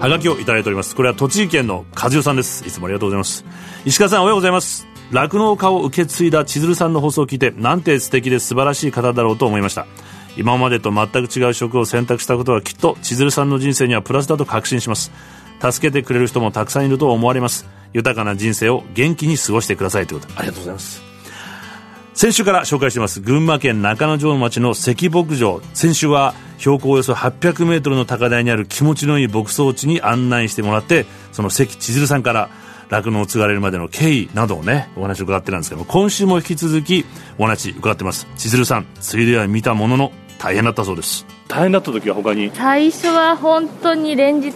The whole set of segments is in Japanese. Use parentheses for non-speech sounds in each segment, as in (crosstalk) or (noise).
はがきをいただいております。これは栃木県の和代さんです。いつもありがとうございます。石川さんおはようございます。酪農家を受け継いだ千鶴さんの放送を聞いてなんて素敵で素晴らしい方だろうと思いました。今までと全く違う職を選択したことはきっと千鶴さんの人生にはプラスだと確信します。助けてくれる人もたくさんいると思われます。豊かな人生を元気に過ごしてくださいということ。ありがとうございます。先週から紹介しています。群馬県中之条町の関牧場。先週は標高およそ800メートルの高台にある気持ちのいい牧草地に案内してもらってその関千鶴さんから酪農を継がれるまでの経緯などをねお話を伺ってるんですけども今週も引き続きお話伺ってます。千鶴さんついでは見たものの大変だったそうです。大変だった時は他に？最初は本当に連日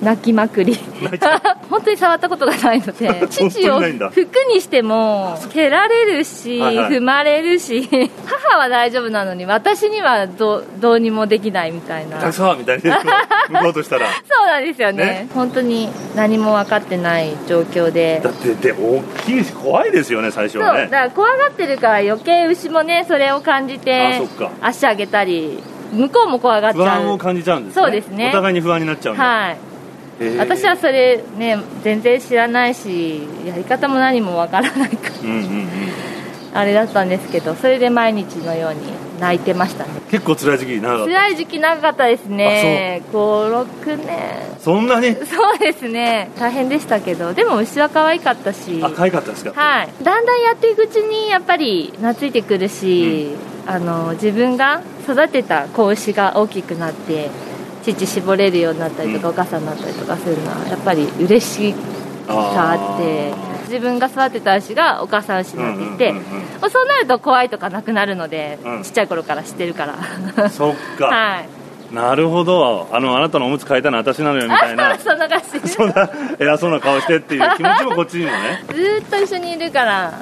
泣きまくり。(laughs) 本当に触ったことがないので (laughs) 父を服にしても蹴られるし、はいはい、踏まれるし母は大丈夫なのに私にはどどうにもできないみたいな。そうみたいな向こうとしたら。(laughs) そうなんですよね、ね、本当に何も分かってない状況で。だってで大きいし怖いですよね最初はね。そうだから怖がってるから余計牛もねそれを感じて足上げたり向こうも怖がっちゃう。不安を感じちゃうんですね。そうですね。お互いに不安になっちゃうんはい。私はそれね全然知らないしやり方も何もわからないから、うんうんうん、あれだったんですけどそれで毎日のように泣いてましたね。結構辛い時期長かった。辛い時期長かったですね。56年。そんなに？そうですね。大変でしたけど。でも牛は可愛かったし。あ可愛かったですか？はい。だんだんやっていくうちにやっぱり懐いてくるし、うんあの自分が育てた子牛が大きくなって乳絞れるようになったりとか、お母さんになったりとかするのはやっぱり嬉しさあって自分が育てた牛がお母さん牛になっていて、そうなると怖いとかなくなるので、うん、ちっちゃい頃から知ってるから。そっか。(laughs) はいなるほど。あのあなたのおむつ変えたのは私なのよみたいな。(laughs) そんな感じ。そんな偉そうな顔してっていう気持ちもこっちにもね。ずっと一緒にいるから。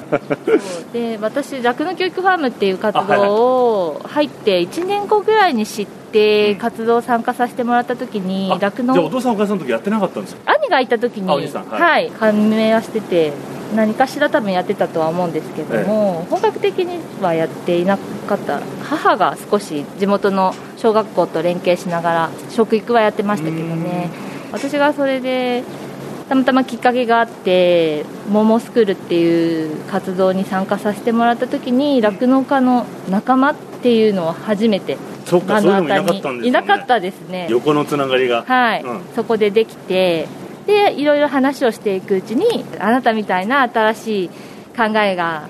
(laughs) で私酪農教育ファームっていう活動を入って1年後ぐらいに知って活動参加させてもらった時に酪農じゃあお父さんお母さんの時やってなかったんですか？兄がいた時にはい、はい、判明はしてて何かしら多分やってたとは思うんですけども、ええ、本格的にはやっていなかった。母が少し地元の小学校と連携しながら食育はやってましたけどね。私がそれでたまたまきっかけがあってモモスクールっていう活動に参加させてもらった時に酪農家の仲間っていうのを初めてそかそういうのいなかったんです、ね、いなかったですね。横のつながりが。はい、うん、そこでできてでいろいろ話をしていくうちにあなたみたいな新しい考えが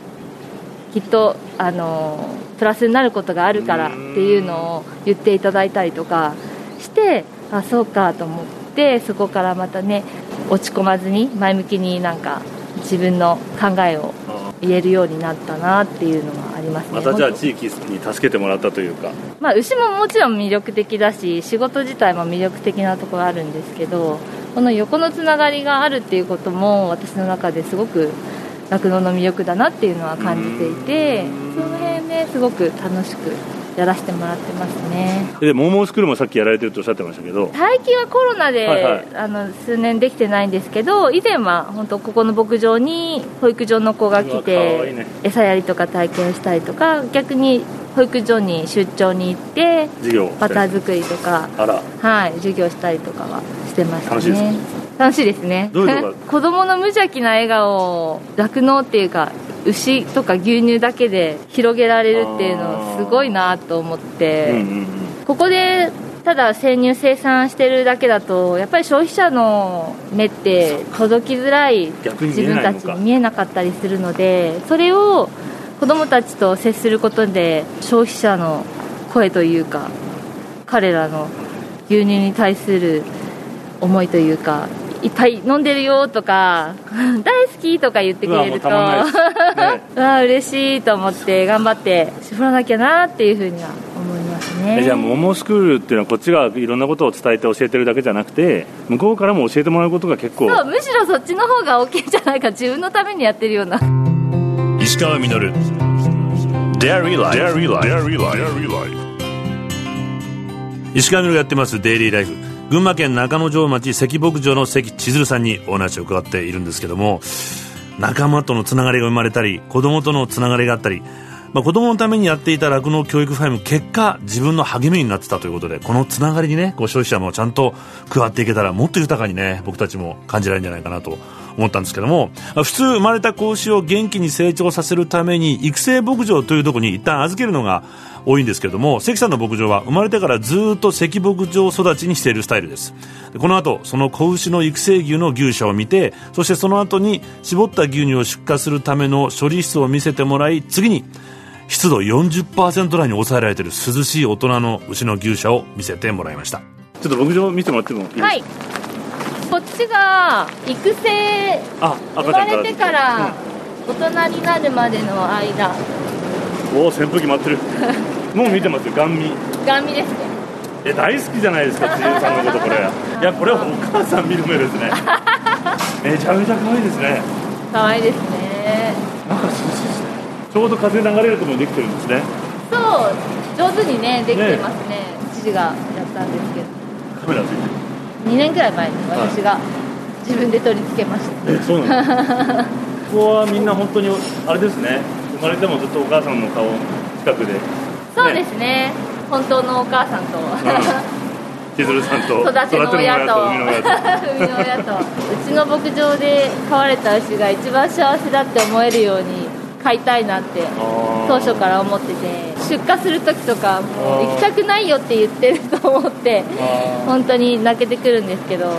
きっとあのプラスになることがあるからっていうのを言っていただいたりとかしてあそうかと思ってそこからまたね落ち込まずに前向きになんか自分の考えを言えるようになったなっていうのはありますね。またじゃあ地域に助けてもらったというか、まあ、牛ももちろん魅力的だし仕事自体も魅力的なところあるんですけどこの横のつながりがあるっていうことも私の中ですごく酪農の魅力だなっていうのは感じていてその辺ですごく楽しくやらせてもらってますね。でモーモースクールもさっきやられてるとおっしゃってましたけど。最近はコロナで、はいはい、あの数年できてないんですけど以前は本当ここの牧場に保育所の子が来て、ね、餌やりとか体験したりとか逆に保育所に出張に行ってバター作りとかはい授業したりとかはしてましたね楽しいですね。(laughs) 子供の無邪気な笑顔を酪農っていうか牛とか牛乳だけで広げられるっていうのすごいなと思って、うんうんうん、ここでただ生乳生産してるだけだとやっぱり消費者の目って届きづらい自分たちに見えなかったりするのでそれを子どもたちと接することで消費者の声というか彼らの牛乳に対する思いというかいっぱい飲んでるよとか (laughs) 大好きとか言ってくれると、ね、(laughs) わあ嬉しいと思って頑張って絞らなきゃなっていうふうには思いまますね。じゃあモモスクールっていうのはこっちがいろんなことを伝えて教えてるだけじゃなくて向こうからも教えてもらうことが結構そうむしろそっちの方が OK じゃないか自分のためにやってるような。石川稔。石川稔がやってますデイリーライフ群馬県中之条町関牧場の関千鶴さんにお話を伺っているんですけども仲間とのつながりが生まれたり子供とのつながりがあったりまあ、子供のためにやっていた酪農教育ファイム結果自分の励みになってたということでこのつながりにねご消費者もちゃんと加わっていけたらもっと豊かにね僕たちも感じられるんじゃないかなと思ったんですけども普通生まれた子牛を元気に成長させるために育成牧場というところに一旦預けるのが多いんですけども関さんの牧場は生まれてからずっと関牧場育ちにしているスタイルです。この後その子牛の育成牛の牛舎を見てそしてその後に絞った牛乳を出荷するための処理室を見せてもらい次に湿度40%台に抑えられている涼しい大人の牛の牛舎を見せてもらいました。ちょっと牧場見てもらってもいいですか？はいこっちが育成あ生まれてから大人になるまでの間、おお扇風機待ってる。(laughs) もう見てますよガン見ガン見ですね。え大好きじゃないですか辻さんのことこれ。(laughs) いやこれはお母さん見る目ですね。(laughs) めちゃめちゃ可愛いですね。可愛いですね。なんか涼しいですねちょうど風流れるところにできてるんですね。そう上手にねできてますね。父がやったんですけど。カメラついてる2年くらい前に私が自分で取り付けました、えそうなんです (laughs) ここはみんな本当にあれですね。生まれてもずっとお母さんの顔近くで。そうですね。本当のお母さんと、千鶴さんと (laughs) 育ての親と。生みの親と生み (laughs) の親と。うちの牧場で飼われた牛が一番幸せだって思えるように飼いたいなって当初から思ってて出荷する時とかもう行きたくないよって言ってると思って本当に泣けてくるんですけど。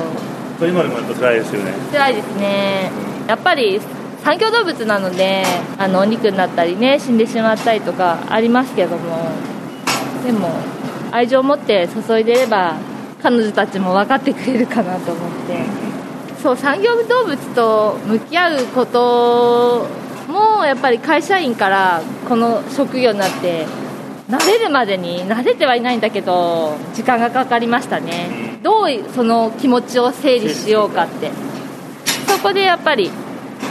今でもやっぱ辛いですよね。辛いですね。やっぱり産業動物なのであのお肉になったりね死んでしまったりとかありますけども。でも愛情を持って注いでれば彼女たちも分かってくれるかなと思って。そう産業動物と向き合うこともうやっぱり会社員からこの職業になって慣れるまでに慣れてはいないんだけど時間がかかりましたね。どうその気持ちを整理しようかって。そこでやっぱり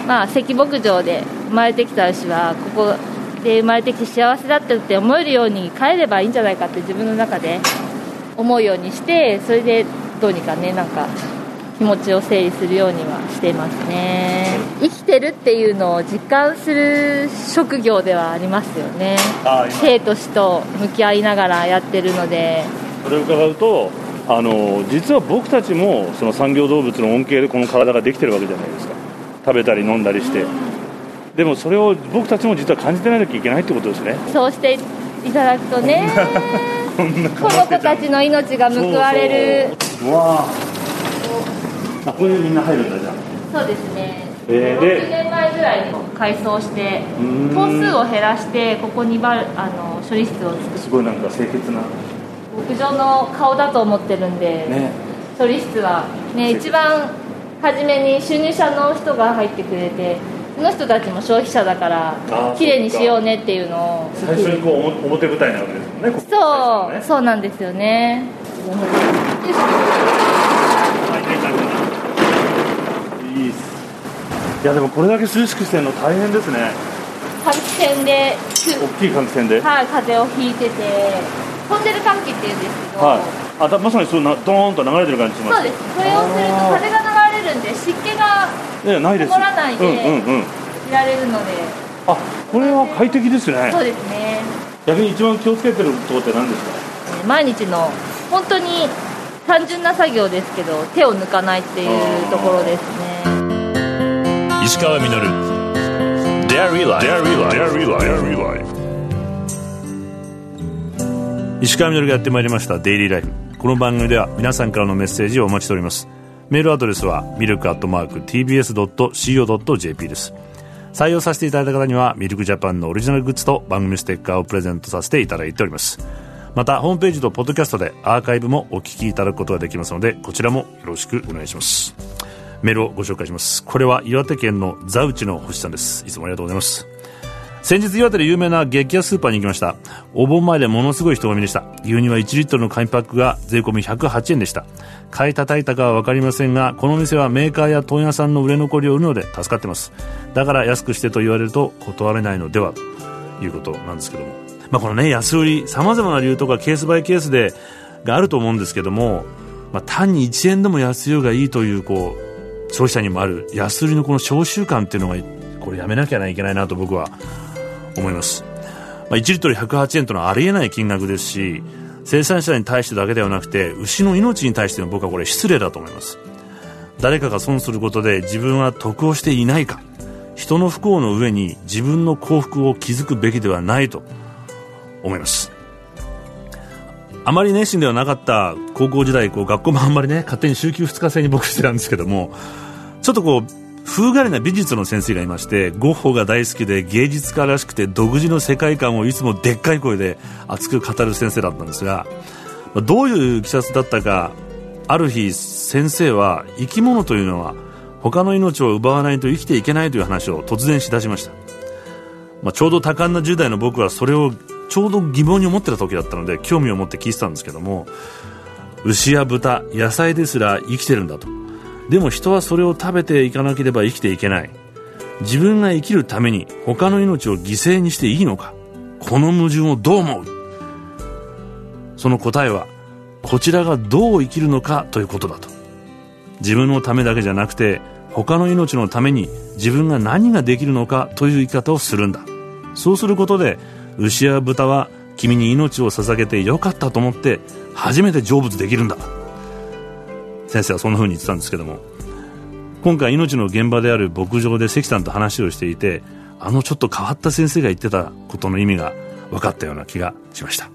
まあ関牧場で生まれてきた牛はここで生まれてきて幸せだったって思えるように帰ればいいんじゃないかって自分の中で思うようにしてそれでどうにかねなんか気持ちを整理するようにはしていますね。生きてるっていうのを実感する職業ではありますよね。生と死と向き合いながらやってるので。それを伺うとあの実は僕たちもその産業動物の恩恵でこの体ができてるわけじゃないですか。食べたり飲んだりして。でもそれを僕たちも実は感じてないといけないってことですね。そうしていただくとね。(laughs) この子たちの命が報われる。うわあこれでみんな入るんだじゃそうですね、えーで6年前ぐらいに改装してん。頭数を減らしてここにバルあの処理室を作って。すごいなんか清潔な。牧場の顔だと思ってるんで、ね。処理室はね一番初めに収入者の人が入ってくれてその人たちも消費者だからー綺麗にしようねっていうのを。最初にこう表表舞台になるわけですもんねここ。そう、そうなんですよねいいっすいやでもこれだけ涼しくしてるの大変ですね。換気扇で大きい換気扇で？はい、風邪をひいてて飛んでる換気っていうんですけど、はい。あだまさにそうなドーンと流れてる感じしますそうです。それをすると風が流れるんで湿気がいやないです。こもらないでうんうんうん。いられるので、あこれは快適ですね。そうですね。逆に一番気をつけてるところって何ですか？毎日の本当に単純な作業ですけど手を抜かないっていうところですね石川稔。Dairy Life 石川稔がやってまいりました。デイリーライフこの番組では皆さんからのメッセージをお待ちしております。メールアドレスはミルクアットマーク TBS.CO.JP です。採用させていただいた方にはミルクジャパンのオリジナルグッズと番組ステッカーをプレゼントさせていただいております。またホームページとポッドキャストでアーカイブもお聞きいただくことができますのでこちらもよろしくお願いしますメールをご紹介します。これは岩手県のザウチの星さんです。いつもありがとうございます。先日岩手で有名な激安スーパーに行きました。お盆前でものすごい人混みでした。牛乳は1リットルの紙パックが税込み108円でした。買い叩いたかは分かりませんがこの店はメーカーや問屋さんの売れ残りを売るので助かってます。だから安くしてと言われると断れないのではということなんですけども、まあ、このね安売りさまざまな理由とかケースバイケースでがあると思うんですけども、まあ、単に1円でも安い方がいいというこう消費者にもある安売りのこの商習慣っていうのがこれやめなきゃいけないなと僕は思います、まあ、1リットル108円というのはありえない金額ですし生産者に対してだけではなくて牛の命に対しての僕はこれ失礼だと思います。誰かが損することで自分は得をしていないか。人の不幸の上に自分の幸福を築くべきではないと思います。あまり熱心ではなかった高校時代こう学校もあんまりね勝手に週休2日制に僕してたんですけどもちょっとこう風変わりな美術の先生がいましてゴッホが大好きで芸術家らしくて独自の世界観をいつもでっかい声で熱く語る先生だったんですがどういういきさつだったかある日先生は生き物というのは他の命を奪わないと生きていけないという話を突然しだしました、まあ、ちょうど多感な10代の僕はそれをちょうど疑問に思ってた時だったので興味を持って聞いてたんですけども牛や豚野菜ですら生きてるんだと。でも人はそれを食べていかなければ生きていけない。自分が生きるために他の命を犠牲にしていいのか。この矛盾をどう思う？その答えはこちらがどう生きるのかということだと。自分のためだけじゃなくて他の命のために自分が何ができるのかという生き方をするんだ。そうすることで牛や豚は君に命を捧げてよかったと思って初めて成仏できるんだ。先生はそんな風に言ってたんですけども今回命の現場である牧場で関さんと話をしていてあのちょっと変わった先生が言ってたことの意味が分かったような気がしました。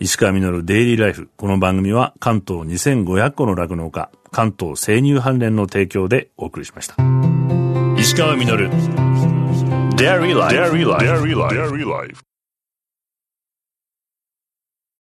石川稔デイリーライフこの番組は関東2500個の酪農家関東生乳関連の提供でお送りしました。石川稔。Dairy Life. Dairy Life. Dairy Life.